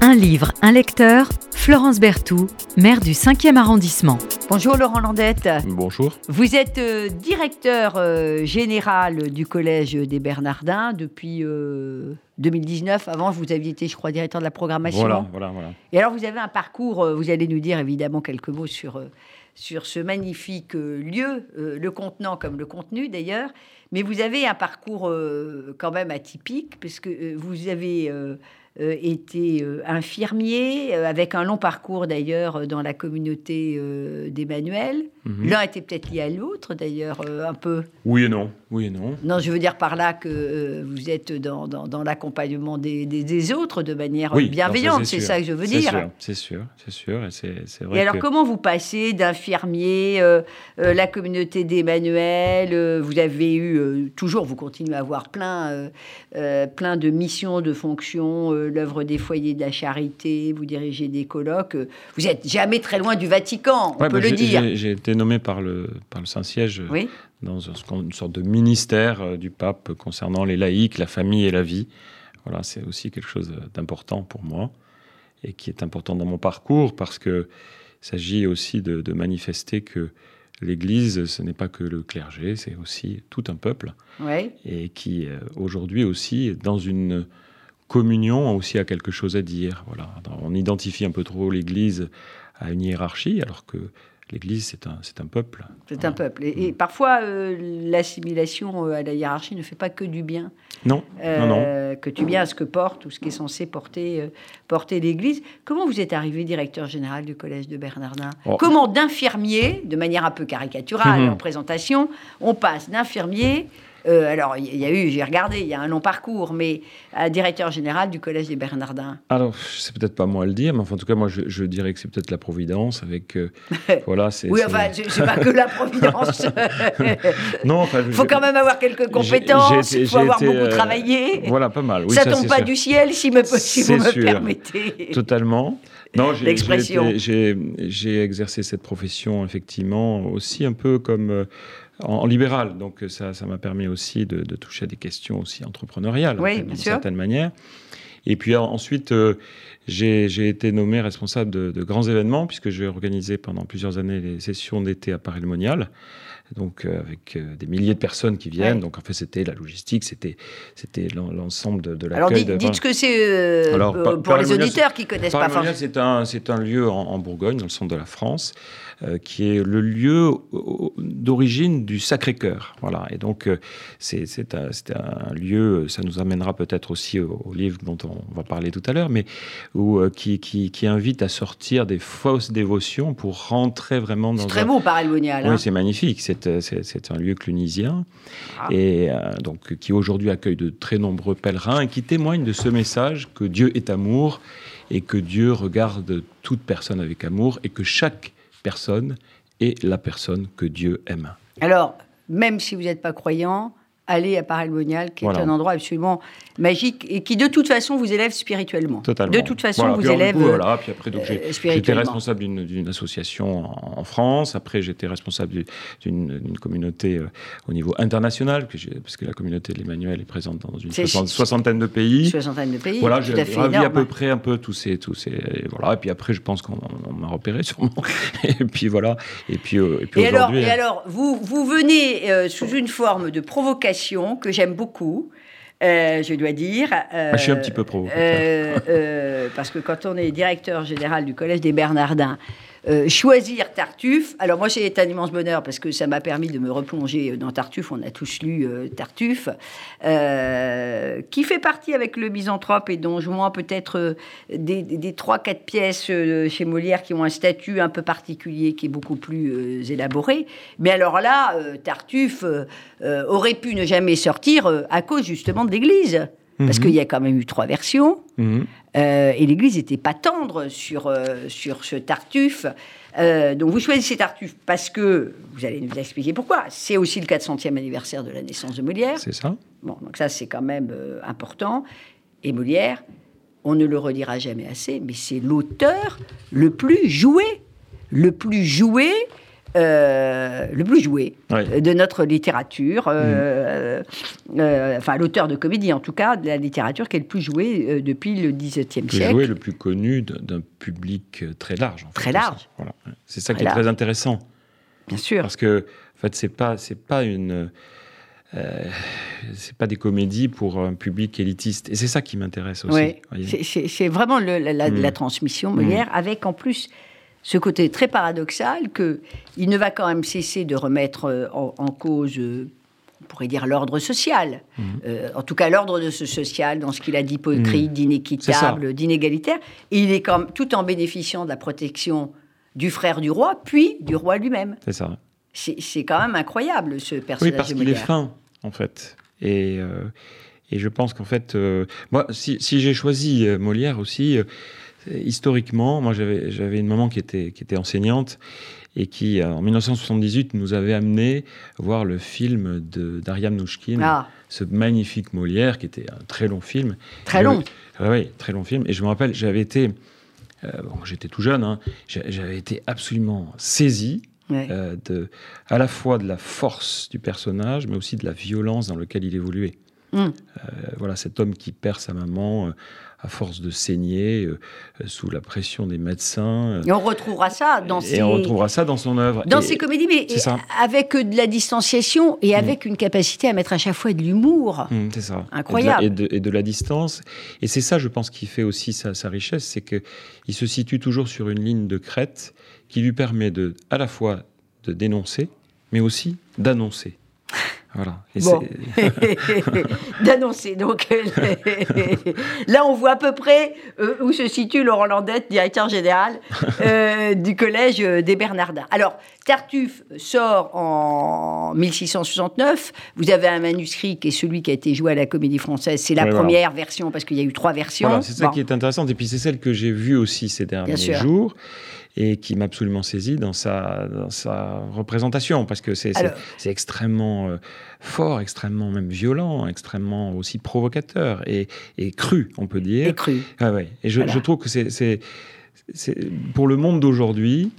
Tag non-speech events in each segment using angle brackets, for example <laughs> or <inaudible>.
Un livre, un lecteur, Florence Berthoud, maire du 5e arrondissement. Bonjour Laurent Landette. Bonjour. Vous êtes euh, directeur euh, général du Collège des Bernardins depuis 2019. Euh, Avant, vous aviez été, je crois, directeur de la programmation. Voilà, voilà, voilà. Et alors, vous avez un parcours, vous allez nous dire évidemment quelques mots sur, sur ce magnifique lieu, le contenant comme le contenu d'ailleurs. Mais vous avez un parcours quand même atypique, puisque vous avez euh, été euh, infirmier, euh, avec un long parcours d'ailleurs dans la communauté d'Emmanuel. Mhm. L'un était peut-être lié à l'autre d'ailleurs, un peu. Oui et non. Oui et non. Non, je veux dire par là que vous êtes dans, dans, l'accompagnement des, des, autres de manière bienveillante, c'est ça que je veux dire. C'est sûr, c'est sûr, et c'est vrai. Et alors, comment vous passez d'infirmier, la communauté d'Emmanuel, vous avez eu toujours, vous continuez à avoir plein, plein de missions, de fonctions l'œuvre des foyers de la charité, vous dirigez des colloques. Vous n'êtes jamais très loin du Vatican, on peut bah, le dire. J'ai été nommé par le, par le Saint-Siège dans une sorte de ministère euh, du pape concernant les laïcs, la famille et la vie. Voilà, c'est aussi quelque chose d'important pour moi et qui est important dans mon parcours parce que s'agit aussi de, manifester que l'Église, ce n'est pas que le clergé, c'est aussi tout un peuple. Et qui, euh, aujourd'hui aussi, dans une communion aussi a quelque chose à dire. Voilà. On identifie un peu trop l'Église à une hiérarchie, alors que l'Église, c'est un, c'est un peuple. C'est un peuple. Et, parfois, euh, l'assimilation euh, à la hiérarchie ne fait pas que du bien. Non, non, non. Euh, que du bien à ce que porte ou ce qui est censé porter, porter l'Église. Comment vous êtes arrivé directeur général du Collège de Bernardin? Oh. Comment d'infirmier, de manière un peu caricaturale mhm. en présentation, on passe d'infirmier euh, alors, il y, a eu, j'ai regardé, il y a un long parcours, mais à directeur général du Collège des Bernardins. Alors, c'est peut-être pas moi à le dire, mais en tout cas, moi, je, dirais que c'est peut-être la Providence avec. Euh, <laughs> voilà, c'est. Oui, enfin, c'est pas que la Providence. <laughs> non, enfin. Il faut quand même avoir quelques compétences, il faut avoir beaucoup euh, travaillé. Voilà, pas mal. Oui, ça, tombe pas du ciel, si, me, si vous me permettez. Totalement. Non, j'ai exercé cette profession effectivement aussi un peu comme en, libéral. Donc ça, ça m'a permis aussi de, toucher à des questions aussi entrepreneuriales, d'une certaine manière. Et puis ensuite, euh, j'ai été nommé responsable de, grands événements, puisque j'ai organisé pendant plusieurs années les sessions d'été à Paris-le-Monial donc euh, avec euh, des milliers de personnes qui viennent. Donc en fait, c'était la logistique, c'était l'ensemble de, de l'accueil. Alors dites, ce que c'est pour les auditeurs qui connaissent pas forcément. C'est un c'est un lieu en, Bourgogne, dans le centre de la France, euh, qui est le lieu d'origine du Sacré-Cœur. Voilà. Et donc, euh, c'est un, un, lieu, ça nous amènera peut-être aussi au, livre dont on va parler tout à l'heure, mais où, euh, qui, qui, qui, invite à sortir des fausses dévotions pour rentrer vraiment dans. C'est très beau, pareil, Oui, hein. c'est magnifique. C'est un lieu clunisien. Ah. Et donc, qui aujourd'hui accueille de très nombreux pèlerins et qui témoigne de ce message que Dieu est amour et que Dieu regarde toute personne avec amour et que chaque personne est la personne que Dieu aime. Alors, même si vous n'êtes pas croyant, allez à Paray-le-Monial, qui est un endroit absolument magique et qui de toute façon vous élève spirituellement. Totalement. De toute façon vous élève voilà. Puis après, donc, euh, j'étais responsable d'une association en, France. Après, j'étais responsable d'une communauté euh, au niveau international, parce que la communauté de l'Emmanuel est présente dans une soixantaine de pays. Soixantaine de pays. Voilà, j'ai ravi à peu près un peu tous ces, tous ces, voilà. Et puis après, je pense qu'on m'a repéré <laughs> sûrement. et puis voilà. Et puis, euh, et puis aujourd'hui. Et alors, vous vous venez sous une forme de provocation que j'aime beaucoup. Euh, je dois dire. Ah, je suis un petit peu provocateur. Euh, parce que quand on est directeur général du Collège des Bernardins, euh, choisir Tartuffe. Alors moi, c'est un immense bonheur parce que ça m'a permis de me replonger dans Tartuffe. On a tous lu euh, Tartuffe, euh, qui fait partie avec le Misanthrope et Don Juan peut-être des, des, 3-4 pièces chez Molière qui ont un statut un peu particulier, qui est beaucoup plus élaboré. Mais alors là, Tartuffe aurait pu ne jamais sortir à cause justement de l'Église. Parce mhm. qu'il y a quand même eu trois versions. Mhm. Euh, et l'Église n'était pas tendre sur, euh, sur ce Tartuffe. Euh, donc vous choisissez Tartuffe parce que, vous allez nous expliquer pourquoi, c'est aussi le 400e anniversaire de la naissance de Molière. C'est ça. Bon, donc ça c'est quand même important. Et Molière, on ne le redira jamais assez, mais c'est l'auteur le plus joué, le plus joué euh, le plus joué de notre littérature, euh, mm. euh, enfin l'auteur de comédie en tout cas, de la littérature qui est le plus joué depuis le XVIIe siècle. Joué, le plus connu d'un public très large. très large. Voilà. C'est ça qui est très intéressant. Bien sûr. Parce que en fait, c'est pas c'est pas une c'est pas des comédies pour un public élitiste. Et c'est ça qui m'intéresse aussi. Oui, c'est vraiment le, la, mm. transmission Molière, mm. avec en plus ce côté très paradoxal qu'il ne va quand même cesser de remettre euh, en, cause, euh, on pourrait dire, l'ordre social. Mhm. Euh, en tout cas, l'ordre de ce social dans ce qu'il a d'hypocrite, mhm. d'inéquitable, d'inégalitaire. Et il est tout en bénéficiant de la protection du frère du roi, puis du roi lui-même. C'est ça. C'est quand même incroyable, ce personnage. Oui, parce qu'il est fin, en fait. Et, et je pense qu'en fait, moi, si, si j'ai choisi Molière aussi historiquement, moi j'avais une maman qui était, qui était enseignante et qui, euh, en 1978, nous avait amené voir le film d'Ariam Nouchkine, ah. ce magnifique Molière, qui était un très long film. Très long Oui, très long film. Et je me rappelle, j'avais été, euh, bon, j'étais tout jeune, hein, j'avais été absolument saisi euh, de, à la fois de la force du personnage, mais aussi de la violence dans laquelle il évoluait. Hum. voilà, cet homme qui perd sa maman à force de saigner, euh, sous la pression des médecins. Et on retrouvera ça dans ses... Et on retrouvera ça dans son œuvre. Dans ses comédies, mais avec de la distanciation et mm. avec une capacité à mettre à chaque fois de l'humour. Mm, c'est ça. Incroyable. Et de, et de, la distance. Et c'est ça, je pense, qui fait aussi sa, sa richesse, c'est qu'il se situe toujours sur une ligne de crête qui lui permet de, à la fois de dénoncer, mais aussi d'annoncer. Voilà. <laughs> <laughs> D'annoncer. Donc <laughs> là, on voit à peu près euh, où se situe Laurent Landette, directeur général euh, du collège des Bernardins. Alors, Tartuffe sort en 1669. Vous avez un manuscrit qui est celui qui a été joué à la Comédie Française. C'est la première version parce qu'il y a eu trois versions. Voilà, c'est ça qui est intéressant. Et puis c'est celle que j'ai vue aussi ces derniers jours et qui m'a absolument saisi dans sa, dans sa représentation, parce que c'est extrêmement euh, fort, extrêmement même violent, extrêmement aussi provocateur et, et cru, on peut dire. Et cru. Ah ouais. Et je, je trouve que c'est pour le monde d'aujourd'hui,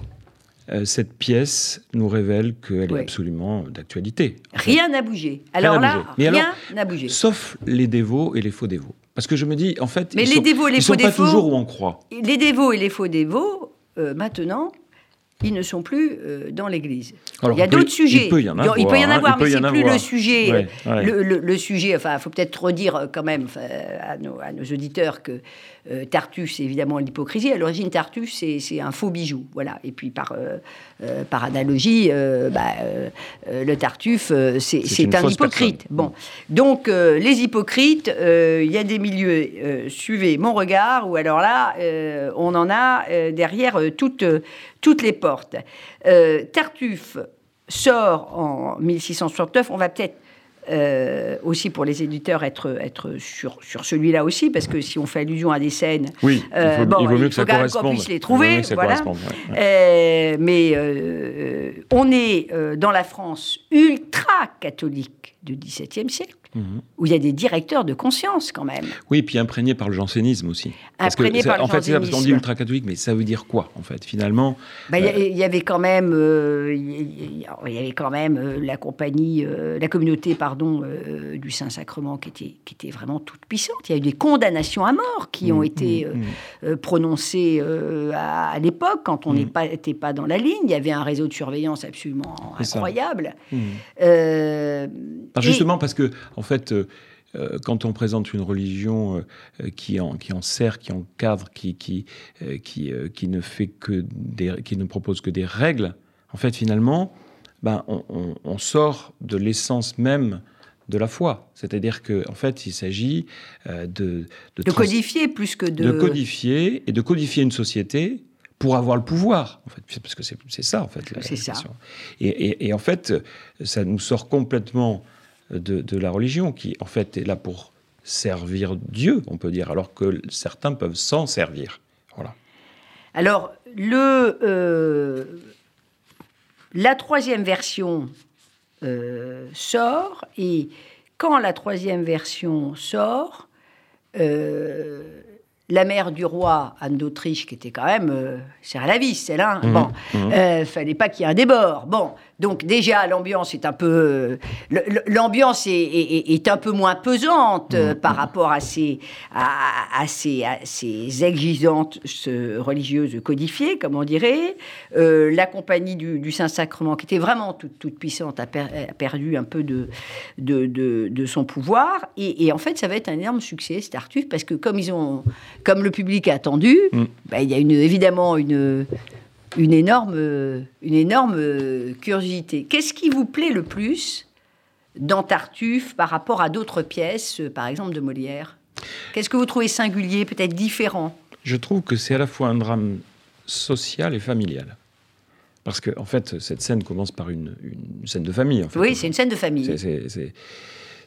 euh, cette pièce nous révèle qu'elle est absolument d'actualité. Rien n'a bougé. Alors là, rien n'a bougé. Sauf les dévots et les faux dévots. Parce que je me dis, en fait, Mais ils les sont, dévots et les faux sont pas toujours où on croit. Les dévots et les faux dévots, euh, maintenant, ils ne sont plus euh, dans l'Église. il y a d'autres sujets. Il peut y en avoir, il peut y en avoir mais c'est plus le sujet. Le, sujet. Enfin, il faut peut-être redire euh, quand même à nos, à nos auditeurs que euh, Tartuffe, c'est évidemment l'hypocrisie. À l'origine, Tartuffe, c'est un faux bijou. Voilà. Et puis, par, euh, euh, par analogie, bah, le Tartuffe, c'est un hypocrite. Bon. Donc, les hypocrites, il y a des milieux, suivez mon regard, ou alors là, on en a derrière toutes, toutes les portes. Tartuffe sort en 1669. On va peut-être euh, aussi pour les éditeurs être, être sur, sur celui-là aussi, parce que si on fait allusion à des scènes, oui, il euh, faut, bon, il vaut mieux que ça qu'on puisse les trouver. Voilà. Euh, mais on est dans la France ultra catholique du XVIIe siècle où il y a des directeurs de conscience quand même. Oui, puis imprégnés par le jansénisme aussi. Imprégnés par le en fait, c'est parce qu'on dit ultra-catholique, mais ça veut dire quoi, en fait, finalement bah, Il y, avait quand même, il y avait quand même la compagnie, la communauté, pardon, du Saint-Sacrement qui était, qui était vraiment toute puissante. Il y a eu des condamnations à mort qui ont mmh, été mmh, mmh. prononcées à, l'époque, quand on n'était pas, pas dans la ligne. Il y avait un réseau de surveillance absolument incroyable. Justement, parce que en fait, euh, euh, quand on présente une religion euh, qui, en, qui en sert, qui encadre, qui, qui, qui, qui, ne fait que des, qui ne propose que des règles, en fait, finalement, ben, on, sort de l'essence même de la foi. C'est-à-dire qu'en en fait, il s'agit de, de, codifier plus que de... De codifier et de codifier une société pour avoir le pouvoir, en fait, parce que c'est ça, en fait. C'est ça. Et, et, et, en fait, ça nous sort complètement de, la religion, qui en fait est là pour servir Dieu, on peut dire, alors que certains peuvent s'en servir. Voilà. Alors, le, euh, la troisième version euh, sort, et quand la troisième version sort, euh, la mère du roi, Anne d'Autriche, qui était quand même euh, à la vis, celle là. Mmh. Bon, Mmh. fallait pas qu'il y ait un débord. Bon, donc déjà l'ambiance est un peu, euh, l'ambiance est, est- est un peu moins pesante euh, par rapport à ces, à, à ces, à ces exigences euh, religieuses codifiées, comme on dirait. Euh, la compagnie du, du Saint-Sacrement, qui était vraiment toute, toute puissante, a, per- a perdu un peu de, de, de- de son pouvoir. Et, et en fait, ça va être un énorme succès, cet Tartuffe, parce que comme ils ont, comme le public a attendu, Mm. bah, il y a une, évidemment une, une énorme, une énorme euh, curiosité. Qu'est-ce qui vous plaît le plus dans Tartuffe par rapport à d'autres pièces, euh, par exemple de Molière? Qu'est-ce que vous trouvez singulier, peut-être différent? Je trouve que c'est à la fois un drame social et familial. Parce que, en fait, cette scène commence par une, une scène de famille. En fait. Oui, c'est une scène de famille. C'est- c'est- c'est-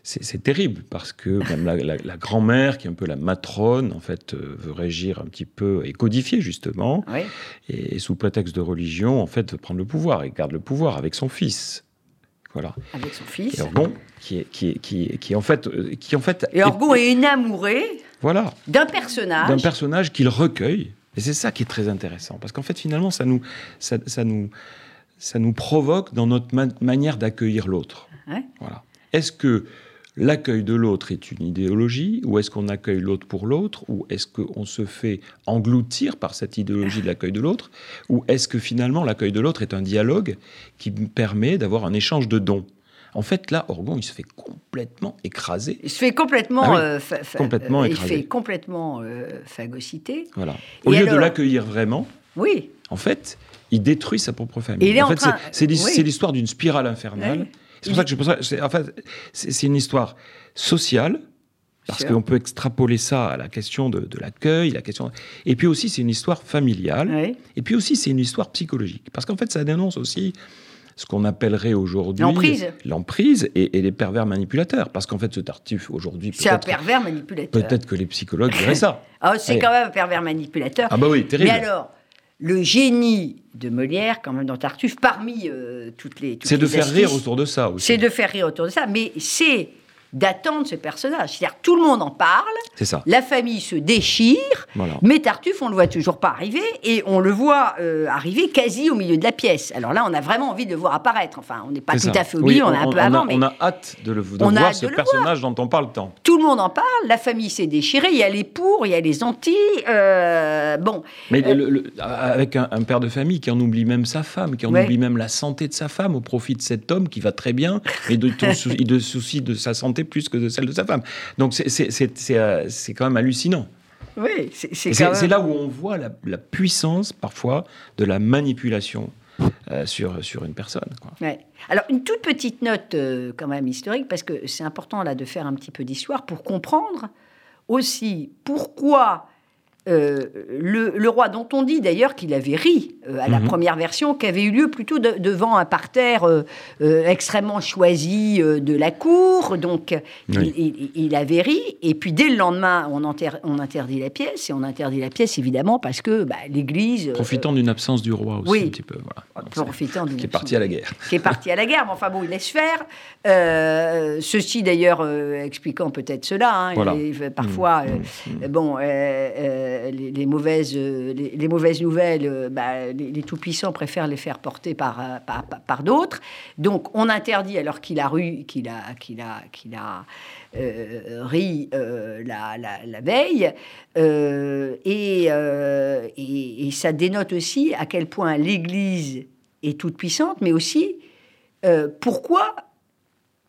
C'est terrible parce que même la, la- la grand-mère, qui est un peu la matrone, en fait, euh, veut régir un petit peu et codifier justement, Oui. et, sous prétexte de religion, en fait, veut prendre le pouvoir et garde le pouvoir avec son fils. Voilà. Avec son fils. Et Orgon, qui est, qui est, qui est, qui est en fait, euh, qui en fait, Et Orgon est enamouré voilà, d'un personnage. d'un personnage qu'il recueille. Et c'est ça qui est très intéressant, parce qu'en fait, finalement, ça nous, ça, ça nous, ça nous provoque dans notre ma- manière d'accueillir l'autre. Ouais. Voilà. Est-ce que l'accueil de l'autre est une idéologie, ou est-ce qu'on accueille l'autre pour l'autre, ou est-ce qu'on se fait engloutir par cette idéologie de l'accueil de l'autre, ou est-ce que finalement l'accueil de l'autre est un dialogue qui me permet d'avoir un échange de dons? En fait, là, Orgon, il se fait complètement écraser. Il se fait complètement, Ah oui, euh, complètement euh, il fait complètement euh, phagocyté. Voilà. Au Et lieu de l'accueillir vraiment, Oui, en fait, il détruit sa propre famille. Il est en en fait, train- c'est- oui. l'histoire d'une spirale infernale. Oui. C'est pour ça que je pense en fait, c'est une histoire sociale. Parce qu'on peut extrapoler ça à la question de, de l'accueil, la question. Et puis aussi, c'est une histoire familiale. oui. Et puis aussi, c'est une histoire psychologique. Parce qu'en fait, ça dénonce aussi ce qu'on appellerait aujourd'hui L'emprise. et, et les pervers manipulateurs. Parce qu'en fait, ce Tartuffe aujourd'hui, c'est un pervers manipulateur. peut-être que les psychologues diraient ça. <laughs> Ah, c'est quand même un pervers manipulateur. Ah bah oui, terrible. Mais alors, le génie de Molière, quand même, dans Tartuffe, parmi euh, toutes les. toutes C'est de faire rire autour de ça aussi. C'est de faire rire autour de ça, mais c'est d'attendre ce personnage. C'est-à-dire tout le monde en parle, C'est ça. la famille se déchire, Voilà. mais Tartuffe, on le voit toujours pas arriver, et on le voit euh, arriver quasi au milieu de la pièce. Alors là, on a vraiment envie de le voir apparaître. Enfin, on n'est pas C'est tout ça. à fait au milieu, Oui, on est un peu a, avant, mais on a hâte de, le, de On a voir hâte ce de le personnage dont on parle tant. tout le monde en parle, la famille s'est déchirée, il y a les pour, il y a les anti. euh, bon, Mais Euh, le- le- avec un, un père de famille qui en oublie même sa femme, qui en Ouais. oublie même la santé de sa femme au profit de cet homme qui va très bien et de, <laughs> il de soucie de sa santé plus que de celle de sa femme. Donc c'est- euh, quand même hallucinant. oui, c'est même- là où on voit la, la puissance parfois de la manipulation euh, sur, sur une personne. quoi. Ouais. Alors, une toute petite note euh, quand même historique, parce que c'est important là de faire un petit peu d'histoire pour comprendre aussi pourquoi euh, le, le roi, dont on dit d'ailleurs qu'il avait ri euh, à la Mhm. première version, qui avait eu lieu plutôt de- devant un parterre euh, extrêmement choisi de la cour, donc Oui. il, il- il avait ri, et puis dès le lendemain, on, interdit la pièce, et on interdit la pièce évidemment parce que bah, l'Église... Profitant d'une absence du roi aussi oui. un petit peu. Voilà. Donc, c'est- profitant d'une qui est parti à la guerre. qui est parti à la guerre, mais enfin bon, il laisse faire. Ceci d'ailleurs expliquant peut-être cela. hein, Voilà. il est- parfois, Mmh, bon, euh, les, mauvaises, euh, les, mauvaises nouvelles, euh, bah, les, tout-puissants préfèrent les faire porter par, par, d'autres. Donc on interdit alors qu'il a, qu'il a, qu'il a, qu'il a ri la, la- veille. Et, et- et ça dénote aussi à quel point l'Église est toute puissante, mais aussi pourquoi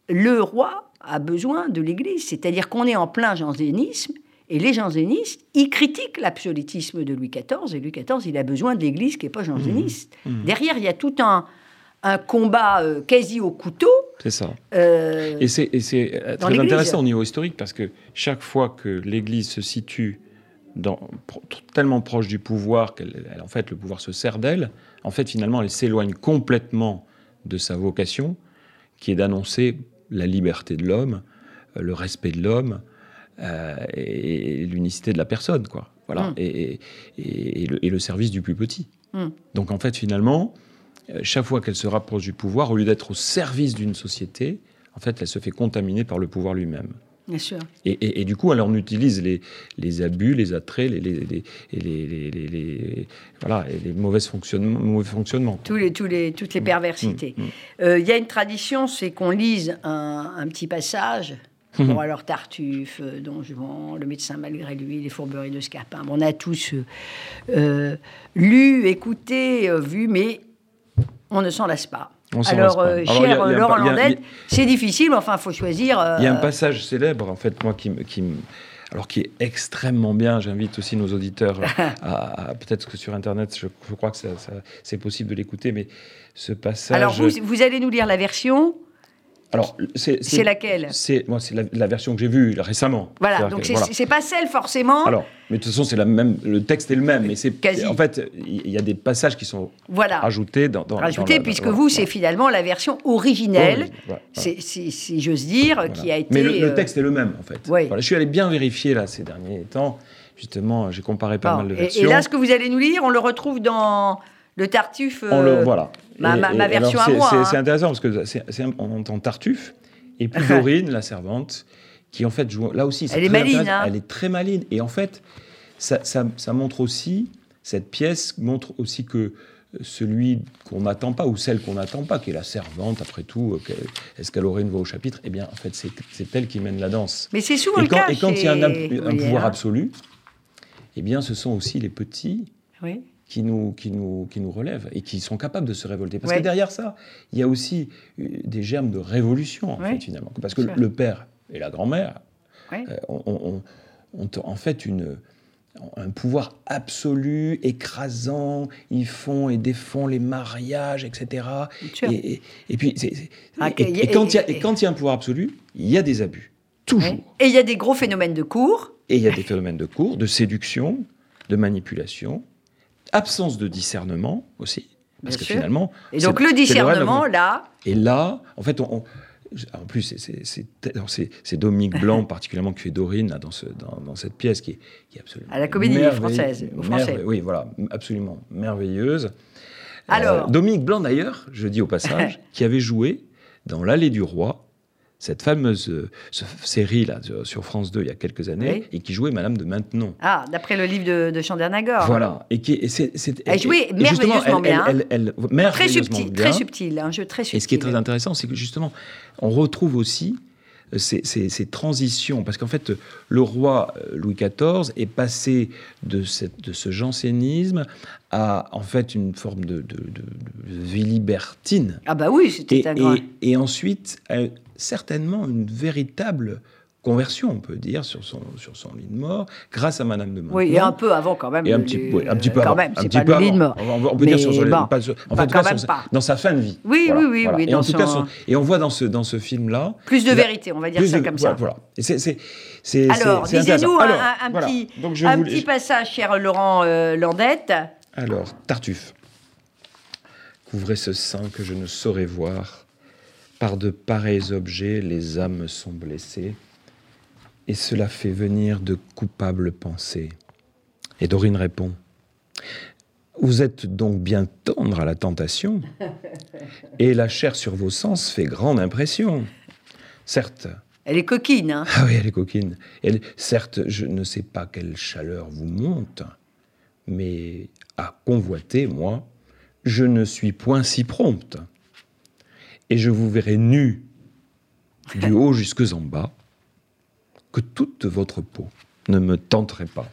le roi a besoin de l'Église. C'est-à-dire qu'on est en plein jansénisme, et les jansénistes, ils critiquent l'absolutisme de Louis XIV, et Louis XIV, il a besoin de l'Église qui n'est pas janséniste. Mmh. Derrière, il y a tout un, un combat euh, quasi au couteau. C'est ça. euh, Et c'est euh, très intéressant au niveau historique parce que chaque fois que l'Église se situe dans, pro- tellement proche du pouvoir qu'elle elle- en fait le pouvoir se sert d'elle, en fait finalement elle s'éloigne complètement de sa vocation qui est d'annoncer la liberté de l'homme, le respect de l'homme euh, et, et l'unicité de la personne, quoi. Voilà, Mm. et, et- et- et le, et le service du plus petit. Mm. Donc en fait finalement, euh, chaque fois qu'elle se rapproche du pouvoir, au lieu d'être au service d'une société, en fait, elle se fait contaminer par le pouvoir lui-même. Bien sûr. Et, du coup, alors, on utilise les, les abus, les attraits, les, les, les, voilà, les mauvais fonctionnements. Mauvais fonctionnements. Tous les, tous les, toutes les mmh. perversités. Mmh. Mmh. Euh, il y a une tradition, c'est qu'on lise un, un, petit passage. Bon, alors Tartuffe, euh, Don Juan, Le médecin malgré lui, Les fourberies de Scapin. on a tous euh, lu, écouté, vu, mais on ne s'en lasse pas. Alors, euh, cher Laurent Landette, c'est difficile, mais enfin, il faut choisir. Il y a un euh, passage célèbre, en fait, moi, qui, qui alors qui est extrêmement bien. J'invite aussi nos auditeurs <laughs> à, peut-être que sur Internet, je, crois que c'est possible de l'écouter, mais ce passage. Alors vous, vous, allez nous lire la version alors, c'est laquelle C'est la, version que j'ai vue récemment. Voilà, donc c'est pas celle forcément. Alors, mais de toute façon, c'est la même. Le texte est le même, mais c'est en fait, il y a des passages qui sont voilà. rajoutés dans. dans rajoutés, puisque vous, c'est finalement la version originelle, si j'ose dire, qui a été. Mais le, euh, texte est le même, en fait. Voilà, je suis allé bien vérifier là ces derniers temps. Justement, j'ai comparé pas mal de versions. Et, là, ce que vous allez nous lire, on le retrouve dans le Tartuffe. On le, voilà. Ma, version à moi. C'est hein. intéressant parce que on entend Tartuffe et <laughs> puis Dorine, la servante, qui en fait joue. Là aussi, elle est maline. Hein. Elle est très maline. Et en fait, ça, ça, montre aussi, cette pièce montre aussi que celui qu'on n'attend pas ou celle qu'on n'attend pas, qui est la servante, après tout, euh, est-ce qu'elle aurait une voix au chapitre? Eh bien, en fait, c'est elle qui mène la danse. Mais c'est souvent et quand, le cas. Et quand il y a un, pouvoir absolu, eh bien, ce sont aussi les petits oui qui nous, qui, nous, qui nous relèvent et qui sont capables de se révolter. Parce que derrière ça, il y a aussi euh, des germes de révolution, en fait, finalement. Parce que le père et la grand-mère euh, ont, en fait une, un pouvoir absolu, écrasant, ils font et défont les mariages, etc. Et, et, puis, ah, et, quand il y a, et quand il y a un pouvoir absolu, il y a des abus, toujours. Et il y a des gros phénomènes de cours. Et il y a des phénomènes de cours, de séduction, de manipulation, absence de discernement aussi. Parce que finalement. Et donc le discernement, là. Et là, en fait, on, en plus, c'est Dominique Blanc <laughs> particulièrement qui fait Dorine dans, ce, dans, cette pièce qui est, qui est absolument. À la comédie française, au français. Oui, voilà, absolument merveilleuse. Alors. Euh, Dominique Blanc, d'ailleurs, je dis au passage, <laughs> qui avait joué dans L'Allée du Roi cette fameuse euh, série là sur France 2 il y a quelques années et qui jouait Madame de Maintenon. Ah, d'après le livre de, de Chandernagor. Voilà, et qui c'est elle jouait merveilleusement bien. Elle, elle, très subtil, très subtil, un jeu très subtil. Et ce qui est très intéressant, c'est que justement, on retrouve aussi euh, ces, ces, transitions, parce qu'en fait, le roi euh, Louis XIV est passé de, cette, de ce jansénisme à en fait une forme de, de, de, vie libertine. Ah bah oui, c'était un et, et, ensuite, certainement une véritable conversion, on peut dire, sur son, sur son lit de mort, grâce à Madame de Maintenon. Oui, et un peu avant quand même. Et un petit, un petit peu avant. Même, un petit peu lit de mort. On, peut dire sur son, pas, en fait, dans sa fin de vie. Oui, oui, oui. oui et, en tout cas, et on voit dans ce, dans ce film-là... Plus de vérité, on va dire ça comme ça. Voilà. Et c'est... Alors, disez-nous un, un, petit, un petit passage, cher Laurent euh, Landette. Alors, Tartuffe. Couvrez ce sein que je ne saurais voir par de pareils objets, les âmes sont blessées, et cela fait venir de coupables pensées. Et Dorine répond Vous êtes donc bien tendre à la tentation, et la chair sur vos sens fait grande impression. Certes. Elle est coquine, hein Ah oui, elle est coquine. Elle, certes, je ne sais pas quelle chaleur vous monte, mais à convoiter, moi, je ne suis point si prompte et je vous verrai nu, du <laughs> haut jusque en bas, que toute votre peau ne me tenterait pas.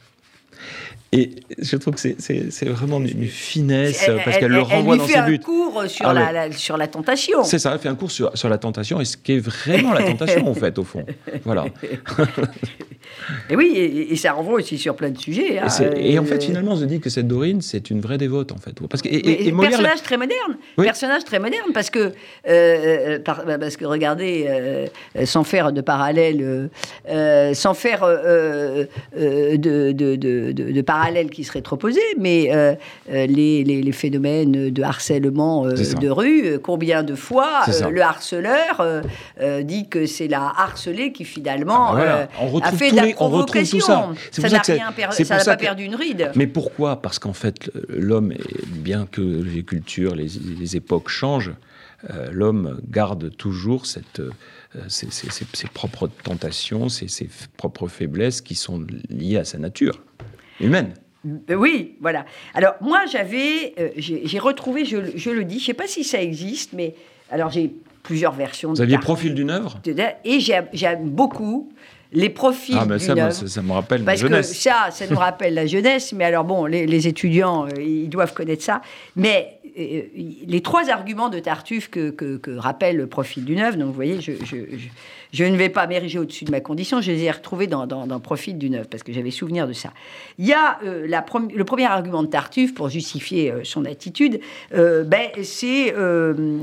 Et je trouve que c'est vraiment une, finesse, parce qu'elle le renvoie dans ses buts. Elle fait un cours sur, ah, la, sur la tentation. C'est ça, elle fait un cours sur, sur la tentation, et ce qui est vraiment la tentation, en fait, au fond. Voilà. <laughs> Et oui, et, ça renvoie aussi sur plein de sujets. Hein, et, en fait, euh, finalement, on se dit que cette Dorine, c'est une vraie dévote, en fait. Parce que, et, personnage très moderne. Personnage très moderne, parce que, euh, euh, bah, parce que regardez, sans faire de parallèle, sans faire de, de, de, de, parallèle qui serait trop posé, mais les, les, phénomènes de harcèlement de rue, combien de fois le harceleur dit que c'est la harcelée qui finalement ah bah a fait on retrouve tout ça. Ça n'a rien ça n'a pas perdu une ride. Mais pourquoi? Parce qu'en fait, l'homme, bien que les cultures, les, époques changent, l'homme garde toujours cette, ses, propres tentations, ses, propres faiblesses qui sont liées à sa nature humaine. Oui, voilà. Alors moi, j'avais, j'ai retrouvé, je, le dis, je ne sais pas si ça existe, mais alors j'ai plusieurs versions. Vous aviez Profil d'une œuvre? Et j'aime beaucoup les profils ah, ça, œuvre. ça, me rappelle la jeunesse. Que ça, ça nous rappelle la jeunesse. Mais alors bon, les, étudiants, euh, ils doivent connaître ça. Mais euh, les trois arguments de Tartuffe que, que, rappelle le profil d'une œuvre, donc vous voyez, je, je ne vais pas m'ériger au-dessus de ma condition, je les ai retrouvés dans, dans, dans Profil d'une œuvre, parce que j'avais souvenir de ça. Il y a euh, la le premier argument de Tartuffe pour justifier euh, son attitude, ben, c'est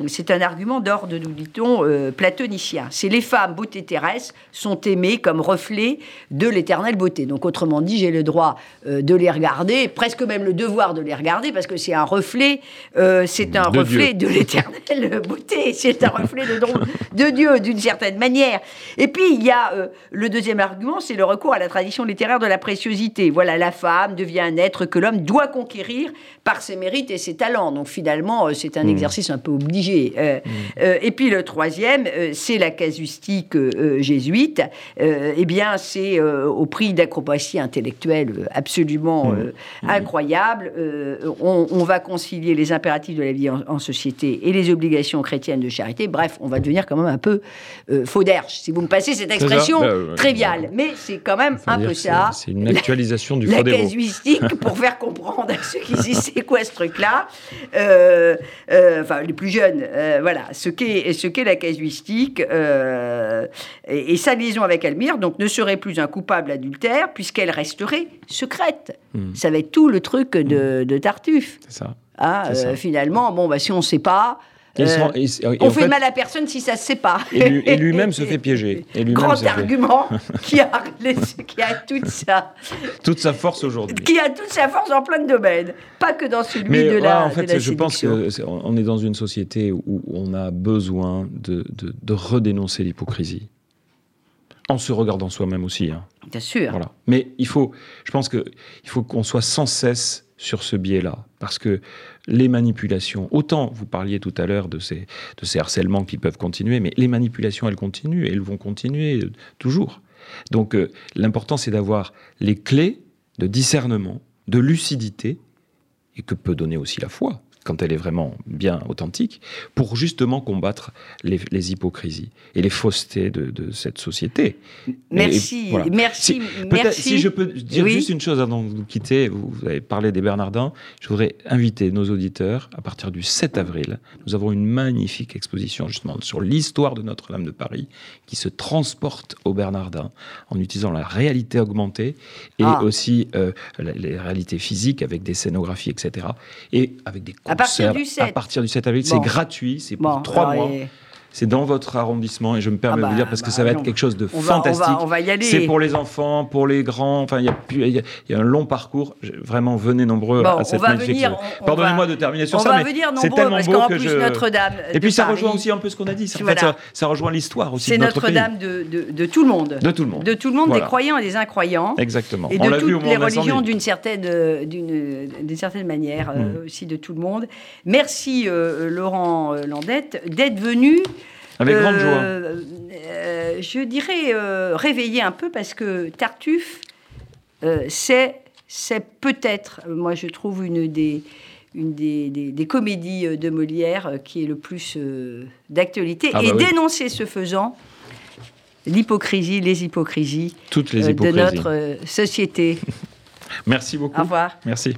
c'est un argument d'ordre, nous dit-on, platonicien. C'est les femmes beauté terrestres sont aimées comme reflet de l'éternelle beauté. Donc autrement dit, j'ai le droit de les regarder, presque même le devoir de les regarder, parce que c'est un reflet, c'est un reflet de l'éternelle <laughs> beauté, c'est un reflet de, de Dieu d'une certaine manière. Et puis, il y a euh, le deuxième argument, c'est le recours à la tradition littéraire de la préciosité. Voilà, la femme devient un être que l'homme doit conquérir par ses mérites et ses talents. Donc, finalement, euh, c'est un mmh. exercice un peu obligé. Euh, mmh. et puis, le troisième, c'est la casuistique jésuite. Eh bien, c'est au prix d'acrobatie intellectuelle absolument mmh. incroyable. On, va concilier les impératifs de la vie en, société et les obligations chrétiennes de charité. Bref, on va devenir quand même un peu d'air si vous me passez cette expression bah, triviale. Mais c'est quand même un peu ça. C'est une actualisation du La casuistique, pour faire <laughs> comprendre à ceux qui disent c'est quoi ce truc-là, euh, euh, enfin les plus jeunes, euh, voilà, ce qu'est ce qu'est la casuistique et, sa liaison avec Donc ne serait plus un coupable adultère puisqu'elle resterait secrète. Hmm. Ça va être tout le truc de, de Tartuffe. C'est ça. Ah, finalement, bon, bah, si on ne sait pas, euh, on fait, mal à personne si ça se sait pas. Et, lui-même <laughs> se fait piéger. Et Grand argument <laughs> qui, a, <laughs> qui a toute sa... toute sa force aujourd'hui. Qui a toute sa force en plein de domaines. Pas que dans celui de la En fait, je pense qu'on est dans une société où on a besoin de, de, redénoncer l'hypocrisie. En se regardant soi-même aussi. Hein. Bien sûr. Voilà. Mais il faut, je pense qu'il faut qu'on soit sans cesse sur ce biais-là. Parce que les manipulations, autant vous parliez tout à l'heure de ces, de ces harcèlements qui peuvent continuer, mais les manipulations, elles continuent et elles vont continuer euh, toujours. Donc euh, l'important, c'est d'avoir les clés de discernement, de lucidité, et que peut donner aussi la foi quand elle est vraiment bien authentique, pour justement combattre les, hypocrisies et les faussetés de, cette société. Merci, merci, si, Si je peux dire juste une chose avant de vous quitter, vous avez parlé des Bernardins, je voudrais inviter nos auditeurs, à partir du 7 avril, nous avons une magnifique exposition justement sur l'histoire de Notre-Dame de Paris, qui se transporte aux Bernardins en utilisant la réalité augmentée et ah. aussi euh, les réalités physiques avec des scénographies, etc. Et avec des partir du 7. À partir du 7 avril, c'est gratuit, c'est pour trois mois. C'est dans votre arrondissement et je me permets ah de vous dire bah, parce que bah ça va être quelque chose de fantastique. on va, y aller. C'est pour les enfants, pour les grands. Enfin, il y, a, il y, a un long parcours. Vraiment, venez nombreux à cette magnifique. Pardonnez-moi de terminer sur ça, mais c'est tellement beau que je. Notre-Dame. Et puis ça rejoint aussi un peu ce qu'on a dit. En fait, ça, rejoint l'histoire aussi. C'est Notre-Dame de, de, tout le monde. De tout le monde. De tout le monde, des croyants et des incroyants. Exactement. Et de toutes les religions d'une certaine, d'une certaine manière euh, hmm. aussi de tout le monde. Merci euh, Laurent euh, Landette d'être venu. Avec grande joie. Euh, je dirais euh, réveiller un peu parce que Tartuffe, euh, c'est, c'est peut-être, moi je trouve, une des, une des, des, comédies de Molière qui est le plus d'actualité. Ah et bah dénoncer ce faisant l'hypocrisie, les hypocrisies, Toutes les de notre société. <laughs> Merci beaucoup. Au revoir. Merci.